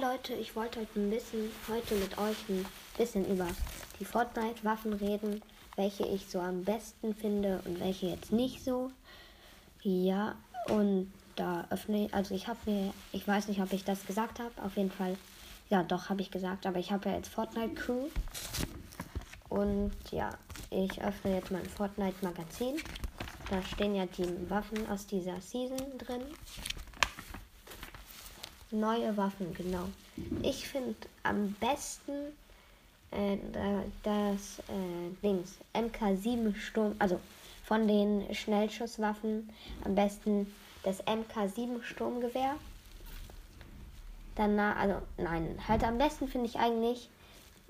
Leute, ich wollte heute ein bisschen heute mit euch ein bisschen über die Fortnite-Waffen reden, welche ich so am besten finde und welche jetzt nicht so. Ja, und da öffne ich, also ich habe mir, ich weiß nicht, ob ich das gesagt habe, auf jeden Fall, ja, doch, habe ich gesagt, aber ich habe ja jetzt Fortnite Crew. Und ja, ich öffne jetzt mein Fortnite-Magazin. Da stehen ja die Waffen aus dieser Season drin. Neue Waffen, genau. Ich finde am besten äh, das äh, Dings MK7 Sturm, also von den Schnellschusswaffen am besten das MK7 Sturmgewehr. Danach, also nein, halt am besten finde ich eigentlich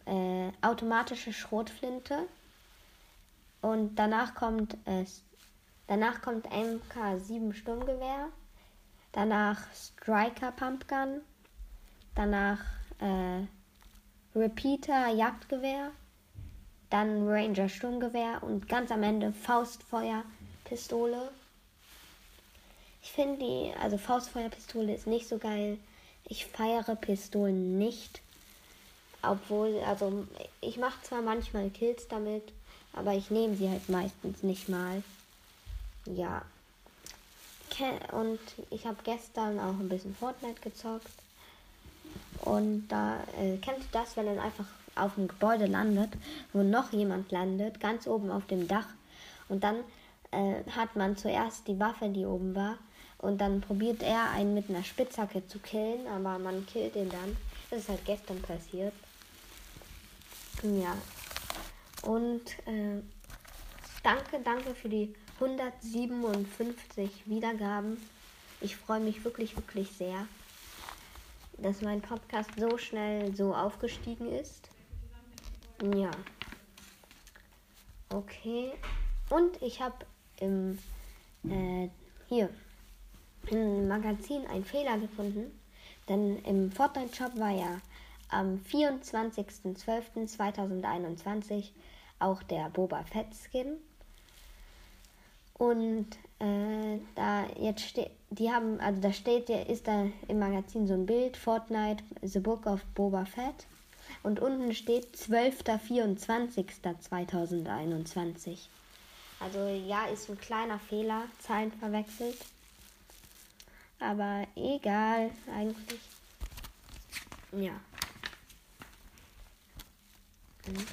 äh, automatische Schrotflinte. Und danach kommt es, danach kommt MK7 Sturmgewehr. Danach Striker Pumpgun. Danach äh, Repeater Jagdgewehr. Dann Ranger Sturmgewehr und ganz am Ende Faustfeuerpistole. Ich finde die, also Faustfeuerpistole ist nicht so geil. Ich feiere Pistolen nicht. Obwohl, also ich mache zwar manchmal Kills damit, aber ich nehme sie halt meistens nicht mal. Ja, und ich habe gestern auch ein bisschen Fortnite gezockt. Und da äh, kennt ihr das, wenn dann einfach auf dem Gebäude landet, wo noch jemand landet, ganz oben auf dem Dach. Und dann äh, hat man zuerst die Waffe, die oben war. Und dann probiert er einen mit einer Spitzhacke zu killen, aber man killt ihn dann. Das ist halt gestern passiert. Ja. Und äh, danke, danke für die 157 Wiedergaben. Ich freue mich wirklich, wirklich sehr, dass mein Podcast so schnell so aufgestiegen ist. Ja. Okay. Und ich habe im äh, hier im Magazin einen Fehler gefunden. Denn im Fortnite Shop war ja am 24.12.2021 auch der Boba Fett Skin. Und äh, da jetzt steht, die haben, also da steht, ist da im Magazin so ein Bild, Fortnite, The Book of Boba Fett. Und unten steht 12.24.2021. Also ja, ist ein kleiner Fehler, Zahlen verwechselt. Aber egal, eigentlich. Ja. Mhm.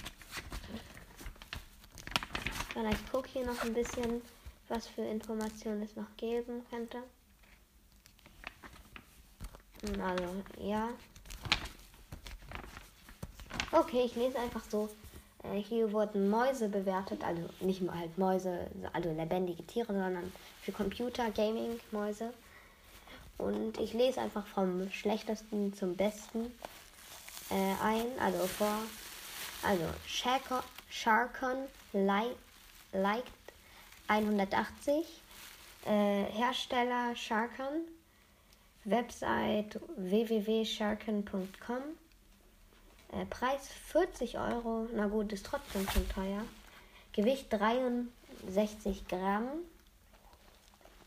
Dann ich gucke hier noch ein bisschen was für Informationen es noch geben könnte. Hm, also, ja. Okay, ich lese einfach so. Äh, hier wurden Mäuse bewertet, also nicht mal halt Mäuse, also lebendige Tiere, sondern für Computer, Gaming, Mäuse. Und ich lese einfach vom schlechtesten zum besten äh, ein, also vor. Also Sharkon, Light, Light 180. Äh, Hersteller Sharkan. Website www.sharkan.com. Äh, Preis 40 Euro. Na gut, ist trotzdem schon teuer. Gewicht 63 Gramm.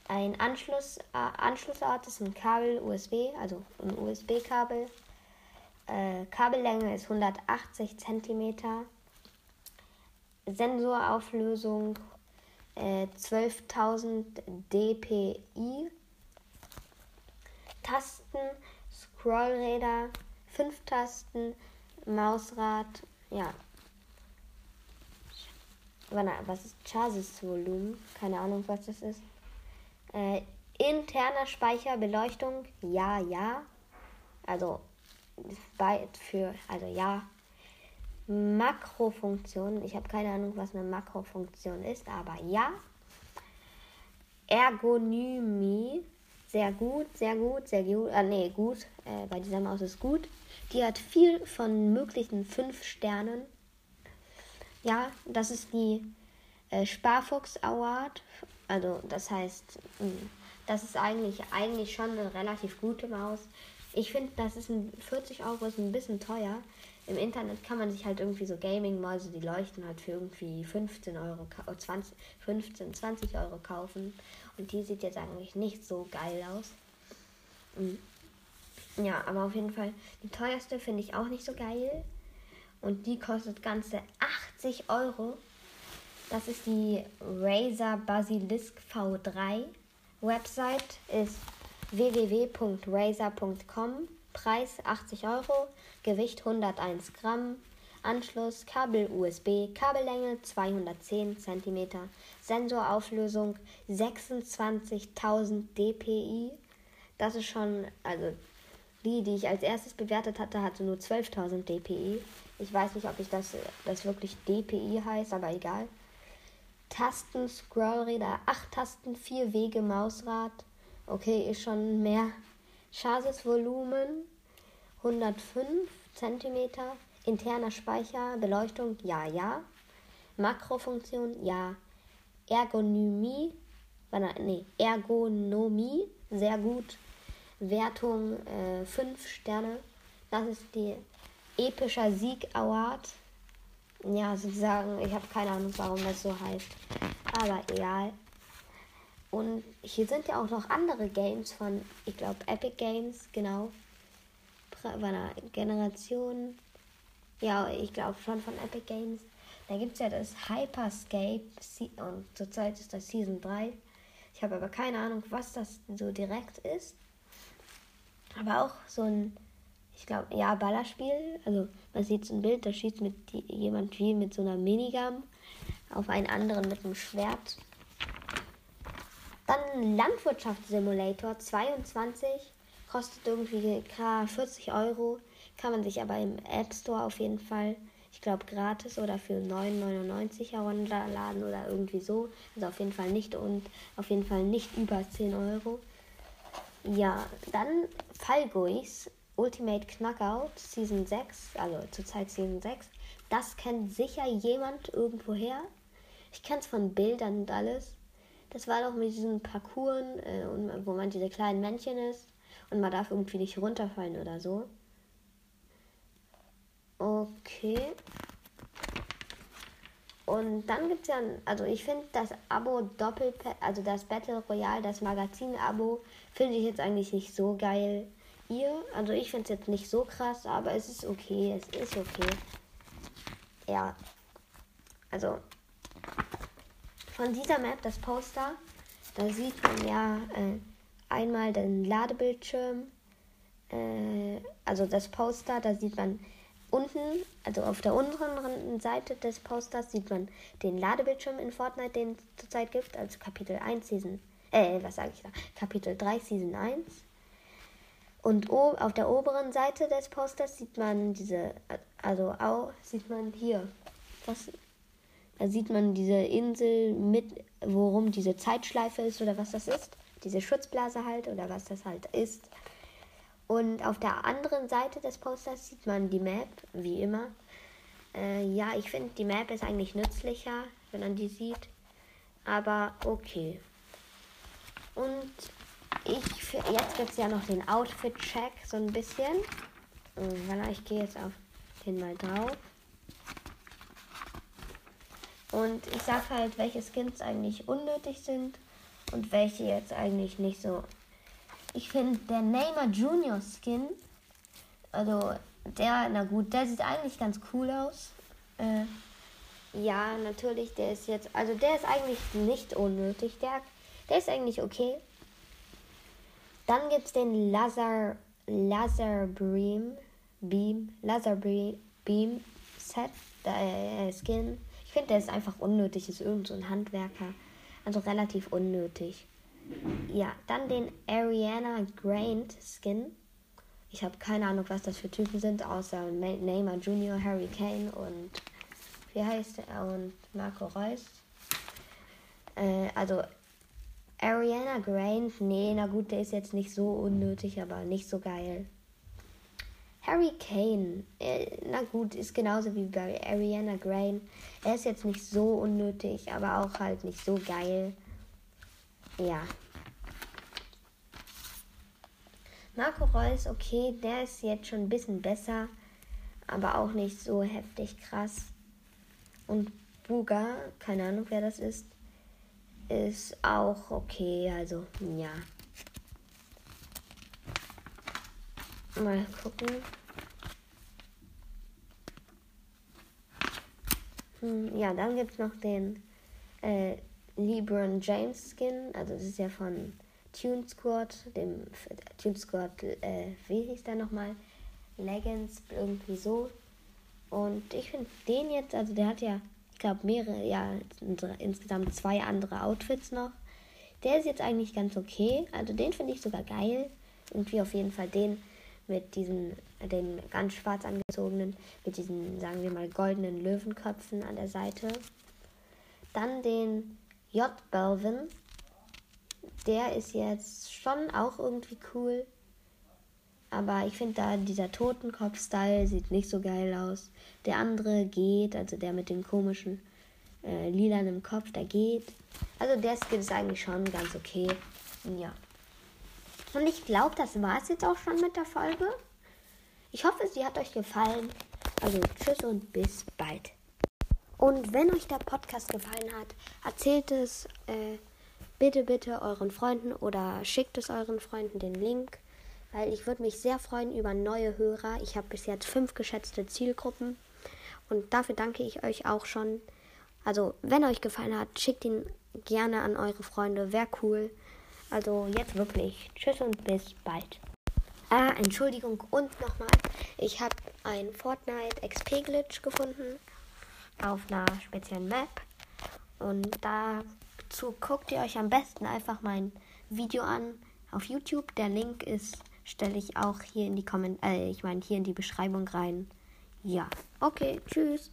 Ein Anschluss, äh, Anschlussort ist ein Kabel USB, also ein USB-Kabel. Äh, Kabellänge ist 180 cm. Sensorauflösung 12.000 äh, dpi. Tasten, Scrollräder, 5 Tasten, Mausrad, ja. Was ist Chassis-Volumen? Keine Ahnung, was das ist. Äh, interner Speicher, Beleuchtung, ja, ja. Also für, also ja, Makrofunktion. Ich habe keine Ahnung, was eine Makrofunktion ist, aber ja. Ergonomie. Sehr gut, sehr gut, sehr gut. Ah, nee, gut. Äh, bei dieser Maus ist gut. Die hat vier von möglichen fünf Sternen. Ja, das ist die äh, Sparfuchs Award. Also, das heißt, mh, hm, das ist eigentlich, eigentlich schon eine relativ gute Maus. Ich finde, das ist ein 40 Euro ist ein bisschen teuer im Internet kann man sich halt irgendwie so Gaming-Mäuse, die leuchten halt für irgendwie 15 Euro, 20, 15, 20 Euro kaufen. Und die sieht jetzt eigentlich nicht so geil aus. Mhm. Ja, aber auf jeden Fall, die teuerste finde ich auch nicht so geil. Und die kostet ganze 80 Euro. Das ist die Razer Basilisk V3. Website ist www.razer.com. Preis 80 Euro. Gewicht 101 Gramm. Anschluss Kabel USB, Kabellänge 210 cm, Sensorauflösung 26.000 dpi. Das ist schon, also die, die ich als erstes bewertet hatte, hatte nur 12.000 dpi. Ich weiß nicht, ob ich das, das wirklich dpi heißt, aber egal. Tasten, Scrollräder, 8 Tasten, 4 Wege, Mausrad. Okay, ist schon mehr. Chassis-Volumen 105 cm. Interner Speicher, Beleuchtung, ja, ja. Makrofunktion, ja. Ergonomie, nee, Ergonomie, sehr gut. Wertung 5 äh, Sterne. Das ist die epischer Sieg Award. Ja, sozusagen, ich habe keine Ahnung, warum das so heißt. Aber egal. Und hier sind ja auch noch andere Games von, ich glaube, Epic Games, genau. Bei einer Generation ja, ich glaube schon von Epic Games. Da gibt es ja das Hyperscape und zurzeit ist das Season 3. Ich habe aber keine Ahnung, was das so direkt ist. Aber auch so ein, ich glaube, ja, Ballerspiel. Also man sieht so ein Bild, da schießt mit jemand wie mit so einer Minigun auf einen anderen mit einem Schwert. Dann Landwirtschaftssimulator 22, kostet irgendwie 40 Euro. Kann man sich aber im App Store auf jeden Fall, ich glaube, gratis oder für 9,99 herunterladen oder irgendwie so. Also auf jeden Fall nicht und auf jeden Fall nicht über 10 Euro. Ja, dann Fallguis Ultimate Knockout Season 6, also zurzeit Season 6. Das kennt sicher jemand irgendwoher. Ich kenne es von Bildern und alles. Das war doch mit diesen Parcours, äh, wo man diese kleinen Männchen ist und man darf irgendwie nicht runterfallen oder so. Okay. Und dann gibt es ja, also ich finde das Abo doppelt, also das Battle Royale, das Magazin-Abo, finde ich jetzt eigentlich nicht so geil. Ihr, also ich finde es jetzt nicht so krass, aber es ist okay, es ist okay. Ja. Also von dieser Map, das Poster, da sieht man ja äh, einmal den Ladebildschirm, äh, also das Poster, da sieht man Unten, also auf der unteren Seite des Posters, sieht man den Ladebildschirm in Fortnite, den es zurzeit gibt, also Kapitel 1 Season, äh, was sage ich da? Kapitel 3 Season 1. Und auf der oberen Seite des Posters sieht man diese, also auch sieht man hier, was, da sieht man diese Insel mit, worum diese Zeitschleife ist oder was das ist. Diese Schutzblase halt oder was das halt ist. Und auf der anderen Seite des Posters sieht man die Map, wie immer. Äh, ja, ich finde, die Map ist eigentlich nützlicher, wenn man die sieht. Aber okay. Und ich, jetzt gibt es ja noch den Outfit-Check, so ein bisschen. Voilà, ich gehe jetzt auf den mal drauf. Und ich sag halt, welche Skins eigentlich unnötig sind und welche jetzt eigentlich nicht so ich finde der Neymar Junior Skin, also der, na gut, der sieht eigentlich ganz cool aus. Äh, ja, natürlich, der ist jetzt, also der ist eigentlich nicht unnötig, der, der ist eigentlich okay. Dann gibt es den Lazar, Lazar Beam, Beam, Lazar Beam Set, äh, Skin. Finde, der ist einfach unnötig, ist irgend so ein Handwerker. Also relativ unnötig. Ja, dann den Ariana Grande Skin. Ich habe keine Ahnung, was das für Typen sind, außer Neymar Junior, Harry Kane und wie heißt er? Und Marco Reus. Äh, also Ariana Grande, nee, na gut, der ist jetzt nicht so unnötig, aber nicht so geil. Harry Kane, äh, na gut, ist genauso wie bei Ariana Grande. Er ist jetzt nicht so unnötig, aber auch halt nicht so geil. Ja. Marco Reus, okay, der ist jetzt schon ein bisschen besser, aber auch nicht so heftig krass. Und Buga, keine Ahnung wer das ist, ist auch okay, also ja. Mal gucken. Hm, ja, dann gibt es noch den äh, LeBron James Skin. Also das ist ja von Tune Squad, dem Tune Squad, äh, wie hieß der nochmal? Legends, irgendwie so. Und ich finde den jetzt, also der hat ja, ich glaube, mehrere, ja, insgesamt zwei andere Outfits noch. Der ist jetzt eigentlich ganz okay. Also den finde ich sogar geil. Irgendwie auf jeden Fall den mit diesen, den ganz schwarz angezogenen, mit diesen, sagen wir mal, goldenen Löwenköpfen an der Seite. Dann den J. Belvin. Der ist jetzt schon auch irgendwie cool. Aber ich finde da dieser Totenkopf-Style sieht nicht so geil aus. Der andere geht, also der mit dem komischen äh, lilanen Kopf, der geht. Also der Skin ist eigentlich schon ganz okay. Ja. Und ich glaube, das war es jetzt auch schon mit der Folge. Ich hoffe, sie hat euch gefallen. Also tschüss und bis bald. Und wenn euch der Podcast gefallen hat, erzählt es äh, bitte, bitte euren Freunden oder schickt es euren Freunden den Link, weil ich würde mich sehr freuen über neue Hörer. Ich habe bis jetzt fünf geschätzte Zielgruppen und dafür danke ich euch auch schon. Also, wenn euch gefallen hat, schickt ihn gerne an eure Freunde. Wäre cool. Also, jetzt wirklich. Tschüss und bis bald. Ah, Entschuldigung und nochmal. Ich habe ein Fortnite XP Glitch gefunden auf einer speziellen Map. Und dazu guckt ihr euch am besten einfach mein Video an auf YouTube. Der Link ist stelle ich auch hier in die Kommentare, äh, ich meine hier in die Beschreibung rein. Ja, okay, tschüss.